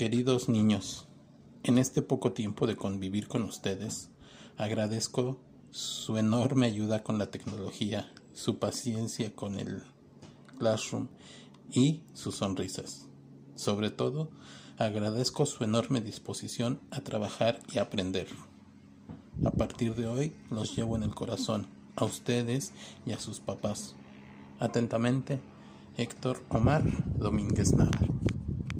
Queridos niños, en este poco tiempo de convivir con ustedes, agradezco su enorme ayuda con la tecnología, su paciencia con el Classroom y sus sonrisas. Sobre todo, agradezco su enorme disposición a trabajar y aprender. A partir de hoy los llevo en el corazón, a ustedes y a sus papás. Atentamente, Héctor Omar Domínguez Nava.